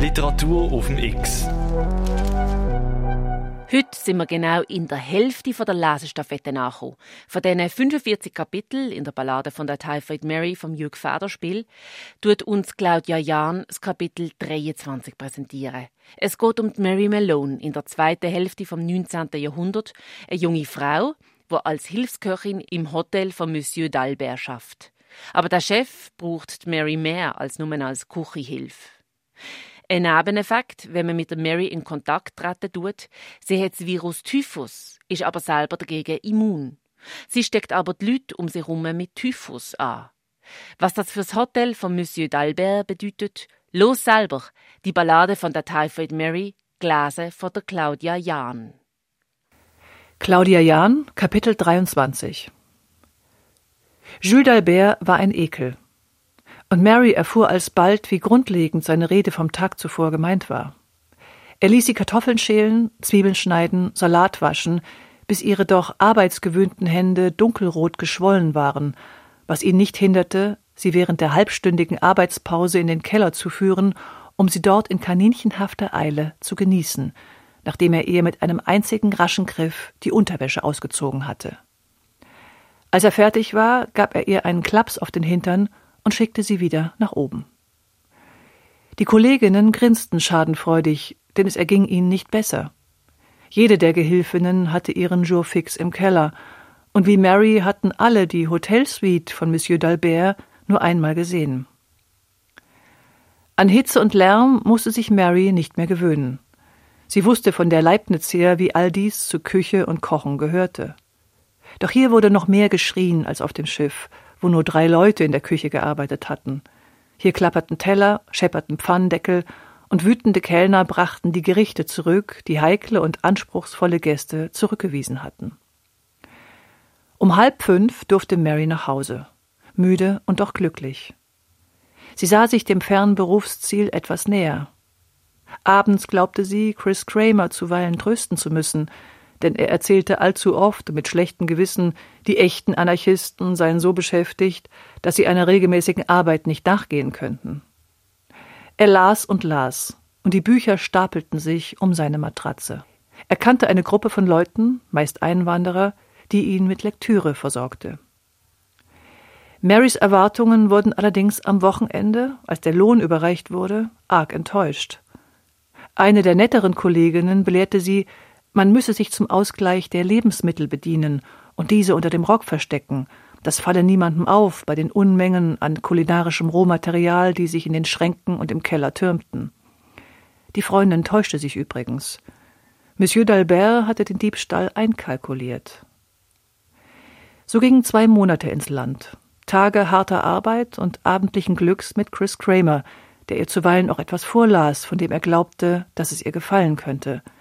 Literatur auf dem X. Heute sind wir genau in der Hälfte der Lesestaffette angekommen. Von diesen 45 Kapiteln in der Ballade von der Typhoid Mary vom Jürg Federspiel tut uns Claudia Jahn das Kapitel 23 präsentieren. Es geht um Mary Malone in der zweiten Hälfte vom 19. Jahrhundert, eine junge Frau, die als Hilfsköchin im Hotel von Monsieur d'Albert schafft. Aber der Chef braucht Mary mehr als nur als Küchenhilfe. Ein Nebeneffekt, wenn man mit der Mary in Kontakt treten tut, sie hat das Virus Typhus, ist aber selber dagegen immun. Sie steckt aber die Leute um sie herum mit Typhus an. Was das fürs Hotel von Monsieur d'Albert bedeutet, los selber, die Ballade von der Typhoid Mary, gelesen von der Claudia Jahn. Claudia Jahn, Kapitel 23 Jules d'Albert war ein Ekel. Und Mary erfuhr alsbald, wie grundlegend seine Rede vom Tag zuvor gemeint war. Er ließ sie Kartoffeln schälen, Zwiebeln schneiden, Salat waschen, bis ihre doch arbeitsgewöhnten Hände dunkelrot geschwollen waren, was ihn nicht hinderte, sie während der halbstündigen Arbeitspause in den Keller zu führen, um sie dort in kaninchenhafter Eile zu genießen, nachdem er ihr mit einem einzigen raschen Griff die Unterwäsche ausgezogen hatte. Als er fertig war, gab er ihr einen Klaps auf den Hintern und schickte sie wieder nach oben. Die Kolleginnen grinsten schadenfreudig, denn es erging ihnen nicht besser. Jede der Gehilfinnen hatte ihren Jour fix im Keller, und wie Mary hatten alle die Hotelsuite von Monsieur d'Albert nur einmal gesehen. An Hitze und Lärm musste sich Mary nicht mehr gewöhnen. Sie wusste von der Leibniz her, wie all dies zu Küche und Kochen gehörte. Doch hier wurde noch mehr geschrien als auf dem Schiff, wo nur drei Leute in der Küche gearbeitet hatten. Hier klapperten Teller, schepperten Pfannendeckel und wütende Kellner brachten die Gerichte zurück, die heikle und anspruchsvolle Gäste zurückgewiesen hatten. Um halb fünf durfte Mary nach Hause, müde und doch glücklich. Sie sah sich dem fernen Berufsziel etwas näher. Abends glaubte sie, Chris Kramer zuweilen trösten zu müssen, denn er erzählte allzu oft mit schlechtem Gewissen, die echten Anarchisten seien so beschäftigt, dass sie einer regelmäßigen Arbeit nicht nachgehen könnten. Er las und las, und die Bücher stapelten sich um seine Matratze. Er kannte eine Gruppe von Leuten, meist Einwanderer, die ihn mit Lektüre versorgte. Marys Erwartungen wurden allerdings am Wochenende, als der Lohn überreicht wurde, arg enttäuscht. Eine der netteren Kolleginnen belehrte sie, man müsse sich zum Ausgleich der Lebensmittel bedienen und diese unter dem Rock verstecken. Das falle niemandem auf bei den Unmengen an kulinarischem Rohmaterial, die sich in den Schränken und im Keller türmten. Die Freundin täuschte sich übrigens. Monsieur d'Albert hatte den Diebstahl einkalkuliert. So gingen zwei Monate ins Land. Tage harter Arbeit und abendlichen Glücks mit Chris Kramer, der ihr zuweilen auch etwas vorlas, von dem er glaubte, dass es ihr gefallen könnte –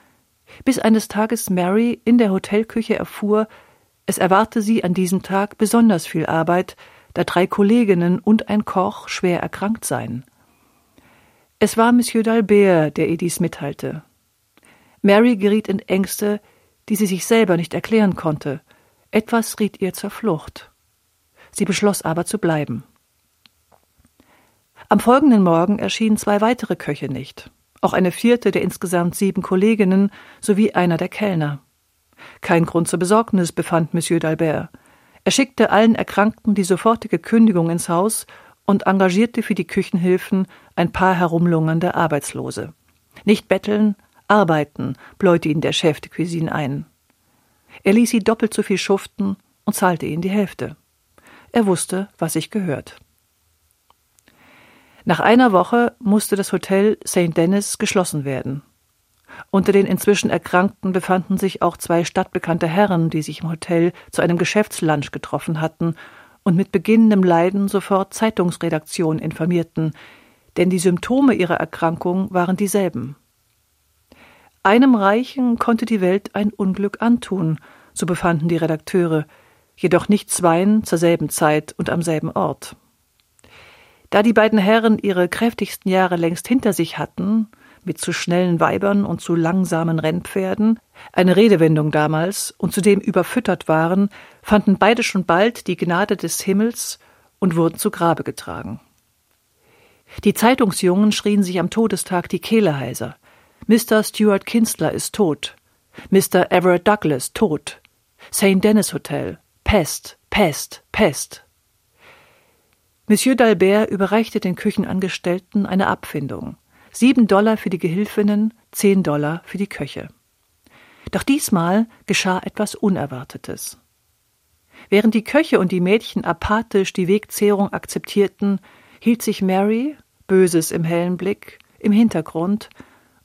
bis eines Tages Mary in der Hotelküche erfuhr, es erwarte sie an diesem Tag besonders viel Arbeit, da drei Kolleginnen und ein Koch schwer erkrankt seien. Es war Monsieur d'Albert, der ihr dies mitteilte. Mary geriet in Ängste, die sie sich selber nicht erklären konnte. Etwas riet ihr zur Flucht. Sie beschloss aber zu bleiben. Am folgenden Morgen erschienen zwei weitere Köche nicht auch eine vierte der insgesamt sieben Kolleginnen sowie einer der Kellner. Kein Grund zur Besorgnis befand Monsieur d'Albert. Er schickte allen Erkrankten die sofortige Kündigung ins Haus und engagierte für die Küchenhilfen ein paar herumlungernde Arbeitslose. Nicht betteln, arbeiten, bläute ihn der Chef de Cuisine ein. Er ließ sie doppelt so viel schuften und zahlte ihnen die Hälfte. Er wusste, was sich gehört. Nach einer Woche musste das Hotel St. Denis geschlossen werden. Unter den inzwischen Erkrankten befanden sich auch zwei stadtbekannte Herren, die sich im Hotel zu einem Geschäftslunch getroffen hatten und mit beginnendem Leiden sofort Zeitungsredaktion informierten, denn die Symptome ihrer Erkrankung waren dieselben. Einem Reichen konnte die Welt ein Unglück antun, so befanden die Redakteure, jedoch nicht zweien zur selben Zeit und am selben Ort. Da die beiden Herren ihre kräftigsten Jahre längst hinter sich hatten, mit zu schnellen Weibern und zu langsamen Rennpferden, eine Redewendung damals, und zudem überfüttert waren, fanden beide schon bald die Gnade des Himmels und wurden zu Grabe getragen. Die Zeitungsjungen schrien sich am Todestag die Kehle heiser. Mr. Stuart Kinstler ist tot. Mr. Everett Douglas tot. St. Denis Hotel. Pest, Pest, Pest. Monsieur d'Albert überreichte den Küchenangestellten eine Abfindung. Sieben Dollar für die Gehilfinnen, zehn Dollar für die Köche. Doch diesmal geschah etwas Unerwartetes. Während die Köche und die Mädchen apathisch die Wegzehrung akzeptierten, hielt sich Mary, Böses im hellen Blick, im Hintergrund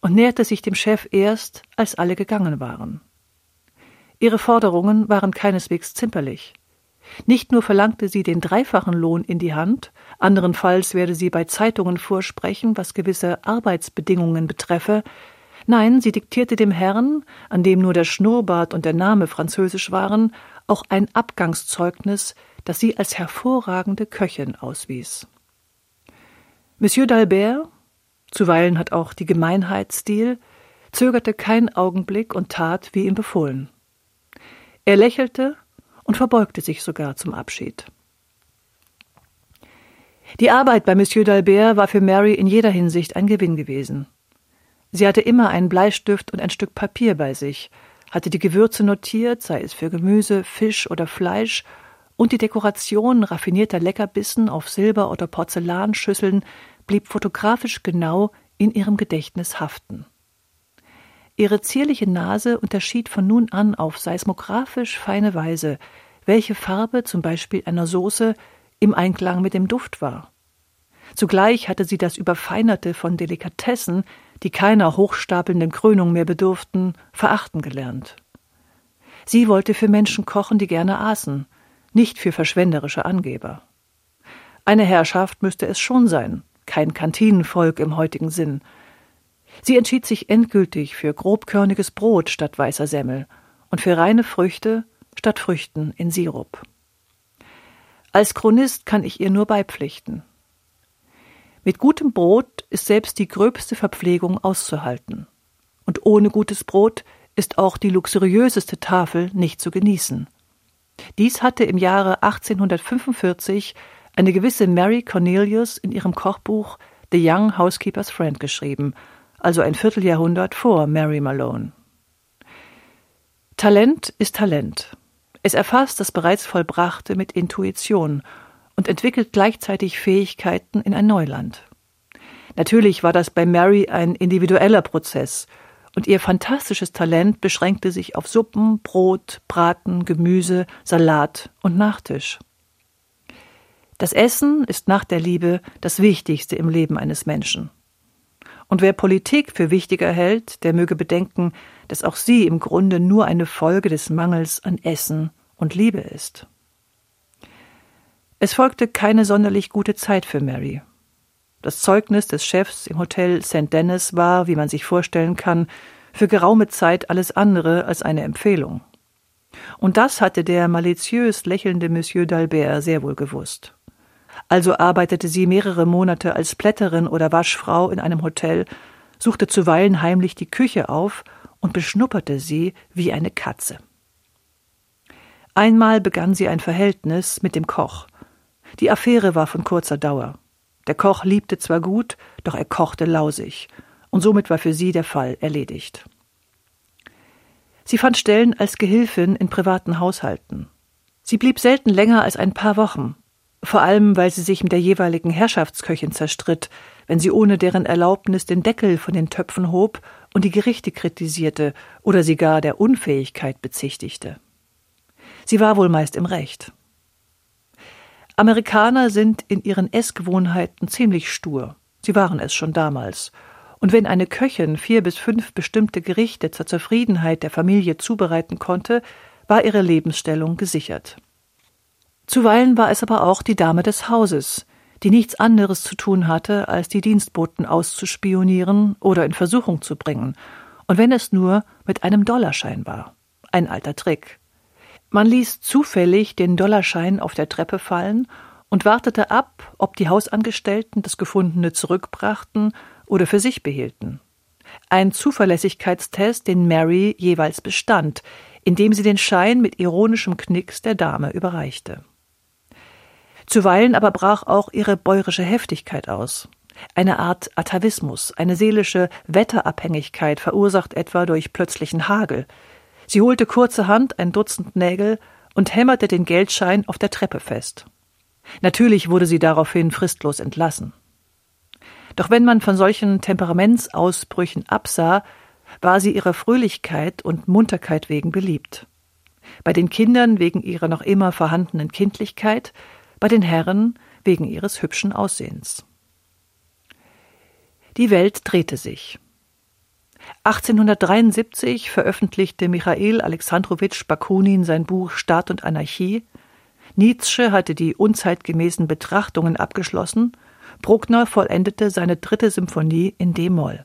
und näherte sich dem Chef erst, als alle gegangen waren. Ihre Forderungen waren keineswegs zimperlich. Nicht nur verlangte sie den dreifachen Lohn in die Hand, anderenfalls werde sie bei Zeitungen vorsprechen, was gewisse Arbeitsbedingungen betreffe, nein, sie diktierte dem Herrn, an dem nur der Schnurrbart und der Name französisch waren, auch ein Abgangszeugnis, das sie als hervorragende Köchin auswies. Monsieur d'Albert, zuweilen hat auch die Gemeinheit Stil, zögerte keinen Augenblick und tat, wie ihm befohlen. Er lächelte und verbeugte sich sogar zum Abschied. Die Arbeit bei Monsieur d'Albert war für Mary in jeder Hinsicht ein Gewinn gewesen. Sie hatte immer einen Bleistift und ein Stück Papier bei sich, hatte die Gewürze notiert, sei es für Gemüse, Fisch oder Fleisch, und die Dekoration raffinierter Leckerbissen auf Silber- oder Porzellanschüsseln blieb fotografisch genau in ihrem Gedächtnis haften. Ihre zierliche Nase unterschied von nun an auf seismographisch feine Weise, welche Farbe zum Beispiel einer Soße im Einklang mit dem Duft war. Zugleich hatte sie das Überfeinerte von Delikatessen, die keiner hochstapelnden Krönung mehr bedurften, verachten gelernt. Sie wollte für Menschen kochen, die gerne aßen, nicht für verschwenderische Angeber. Eine Herrschaft müsste es schon sein, kein Kantinenvolk im heutigen Sinn, Sie entschied sich endgültig für grobkörniges Brot statt weißer Semmel und für reine Früchte statt Früchten in Sirup. Als Chronist kann ich ihr nur beipflichten. Mit gutem Brot ist selbst die gröbste Verpflegung auszuhalten. Und ohne gutes Brot ist auch die luxuriöseste Tafel nicht zu genießen. Dies hatte im Jahre 1845 eine gewisse Mary Cornelius in ihrem Kochbuch The Young Housekeeper's Friend geschrieben also ein Vierteljahrhundert vor Mary Malone. Talent ist Talent. Es erfasst das bereits Vollbrachte mit Intuition und entwickelt gleichzeitig Fähigkeiten in ein Neuland. Natürlich war das bei Mary ein individueller Prozess, und ihr fantastisches Talent beschränkte sich auf Suppen, Brot, Braten, Gemüse, Salat und Nachtisch. Das Essen ist nach der Liebe das Wichtigste im Leben eines Menschen. Und wer Politik für wichtiger hält, der möge bedenken, dass auch sie im Grunde nur eine Folge des Mangels an Essen und Liebe ist. Es folgte keine sonderlich gute Zeit für Mary. Das Zeugnis des Chefs im Hotel St. Denis war, wie man sich vorstellen kann, für geraume Zeit alles andere als eine Empfehlung. Und das hatte der maliziös lächelnde Monsieur d'Albert sehr wohl gewusst. Also arbeitete sie mehrere Monate als Plätterin oder Waschfrau in einem Hotel, suchte zuweilen heimlich die Küche auf und beschnupperte sie wie eine Katze. Einmal begann sie ein Verhältnis mit dem Koch. Die Affäre war von kurzer Dauer. Der Koch liebte zwar gut, doch er kochte lausig, und somit war für sie der Fall erledigt. Sie fand Stellen als Gehilfin in privaten Haushalten. Sie blieb selten länger als ein paar Wochen, vor allem weil sie sich mit der jeweiligen Herrschaftsköchin zerstritt, wenn sie ohne deren Erlaubnis den Deckel von den Töpfen hob und die Gerichte kritisierte oder sie gar der Unfähigkeit bezichtigte. Sie war wohl meist im Recht. Amerikaner sind in ihren Essgewohnheiten ziemlich stur. Sie waren es schon damals. Und wenn eine Köchin vier bis fünf bestimmte Gerichte zur Zufriedenheit der Familie zubereiten konnte, war ihre Lebensstellung gesichert. Zuweilen war es aber auch die Dame des Hauses, die nichts anderes zu tun hatte, als die Dienstboten auszuspionieren oder in Versuchung zu bringen, und wenn es nur mit einem Dollarschein war. Ein alter Trick. Man ließ zufällig den Dollarschein auf der Treppe fallen und wartete ab, ob die Hausangestellten das Gefundene zurückbrachten oder für sich behielten. Ein Zuverlässigkeitstest, den Mary jeweils bestand, indem sie den Schein mit ironischem Knicks der Dame überreichte. Zuweilen aber brach auch ihre bäurische Heftigkeit aus. Eine Art Atavismus, eine seelische Wetterabhängigkeit, verursacht etwa durch plötzlichen Hagel. Sie holte kurzerhand ein Dutzend Nägel und hämmerte den Geldschein auf der Treppe fest. Natürlich wurde sie daraufhin fristlos entlassen. Doch wenn man von solchen Temperamentsausbrüchen absah, war sie ihrer Fröhlichkeit und Munterkeit wegen beliebt. Bei den Kindern wegen ihrer noch immer vorhandenen Kindlichkeit, bei den Herren wegen ihres hübschen Aussehens. Die Welt drehte sich. 1873 veröffentlichte Michael Alexandrowitsch Bakunin sein Buch Staat und Anarchie. Nietzsche hatte die unzeitgemäßen Betrachtungen abgeschlossen. Bruckner vollendete seine dritte Symphonie in D-Moll.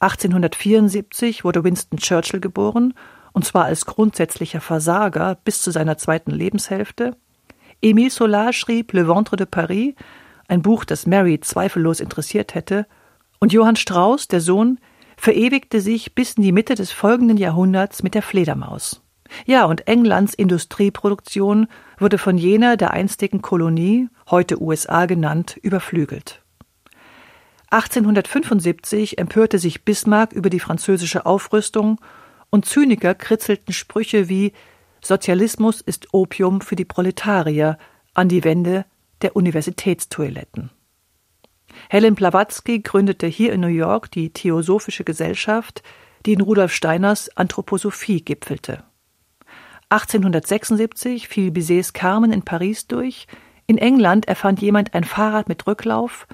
1874 wurde Winston Churchill geboren, und zwar als grundsätzlicher Versager bis zu seiner zweiten Lebenshälfte. Émile Solar schrieb Le Ventre de Paris, ein Buch, das Mary zweifellos interessiert hätte, und Johann Strauss, der Sohn, verewigte sich bis in die Mitte des folgenden Jahrhunderts mit der Fledermaus. Ja, und Englands Industrieproduktion wurde von jener der einstigen Kolonie, heute USA genannt, überflügelt. 1875 empörte sich Bismarck über die französische Aufrüstung und Zyniker kritzelten Sprüche wie Sozialismus ist Opium für die Proletarier an die Wände der Universitätstoiletten. Helen Blavatsky gründete hier in New York die Theosophische Gesellschaft, die in Rudolf Steiners Anthroposophie gipfelte. 1876 fiel Bizets Carmen in Paris durch, in England erfand jemand ein Fahrrad mit Rücklauf,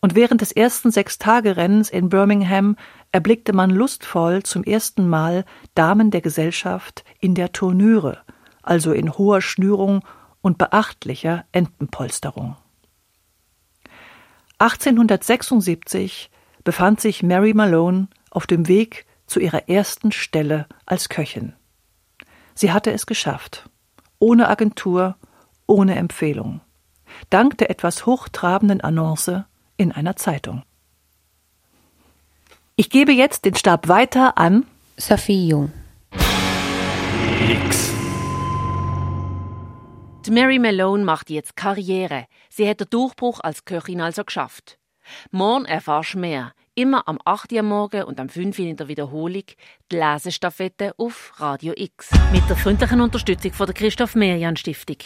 und während des ersten Sechstagerennens in Birmingham erblickte man lustvoll zum ersten Mal Damen der Gesellschaft in der Turnüre, also in hoher Schnürung und beachtlicher Entenpolsterung. 1876 befand sich Mary Malone auf dem Weg zu ihrer ersten Stelle als Köchin. Sie hatte es geschafft. Ohne Agentur, ohne Empfehlung. Dank der etwas hochtrabenden Annonce in einer Zeitung. Ich gebe jetzt den Stab weiter an Sophie Jung. X. Die Mary Malone macht jetzt Karriere. Sie hat den Durchbruch als Köchin also geschafft. Morgen erfahrst du mehr. Immer am 8. Uhr morgen und am 5. Uhr in der Wiederholung die Lesestaffette auf Radio X. Mit der freundlichen Unterstützung von der Christoph Merian Stiftung.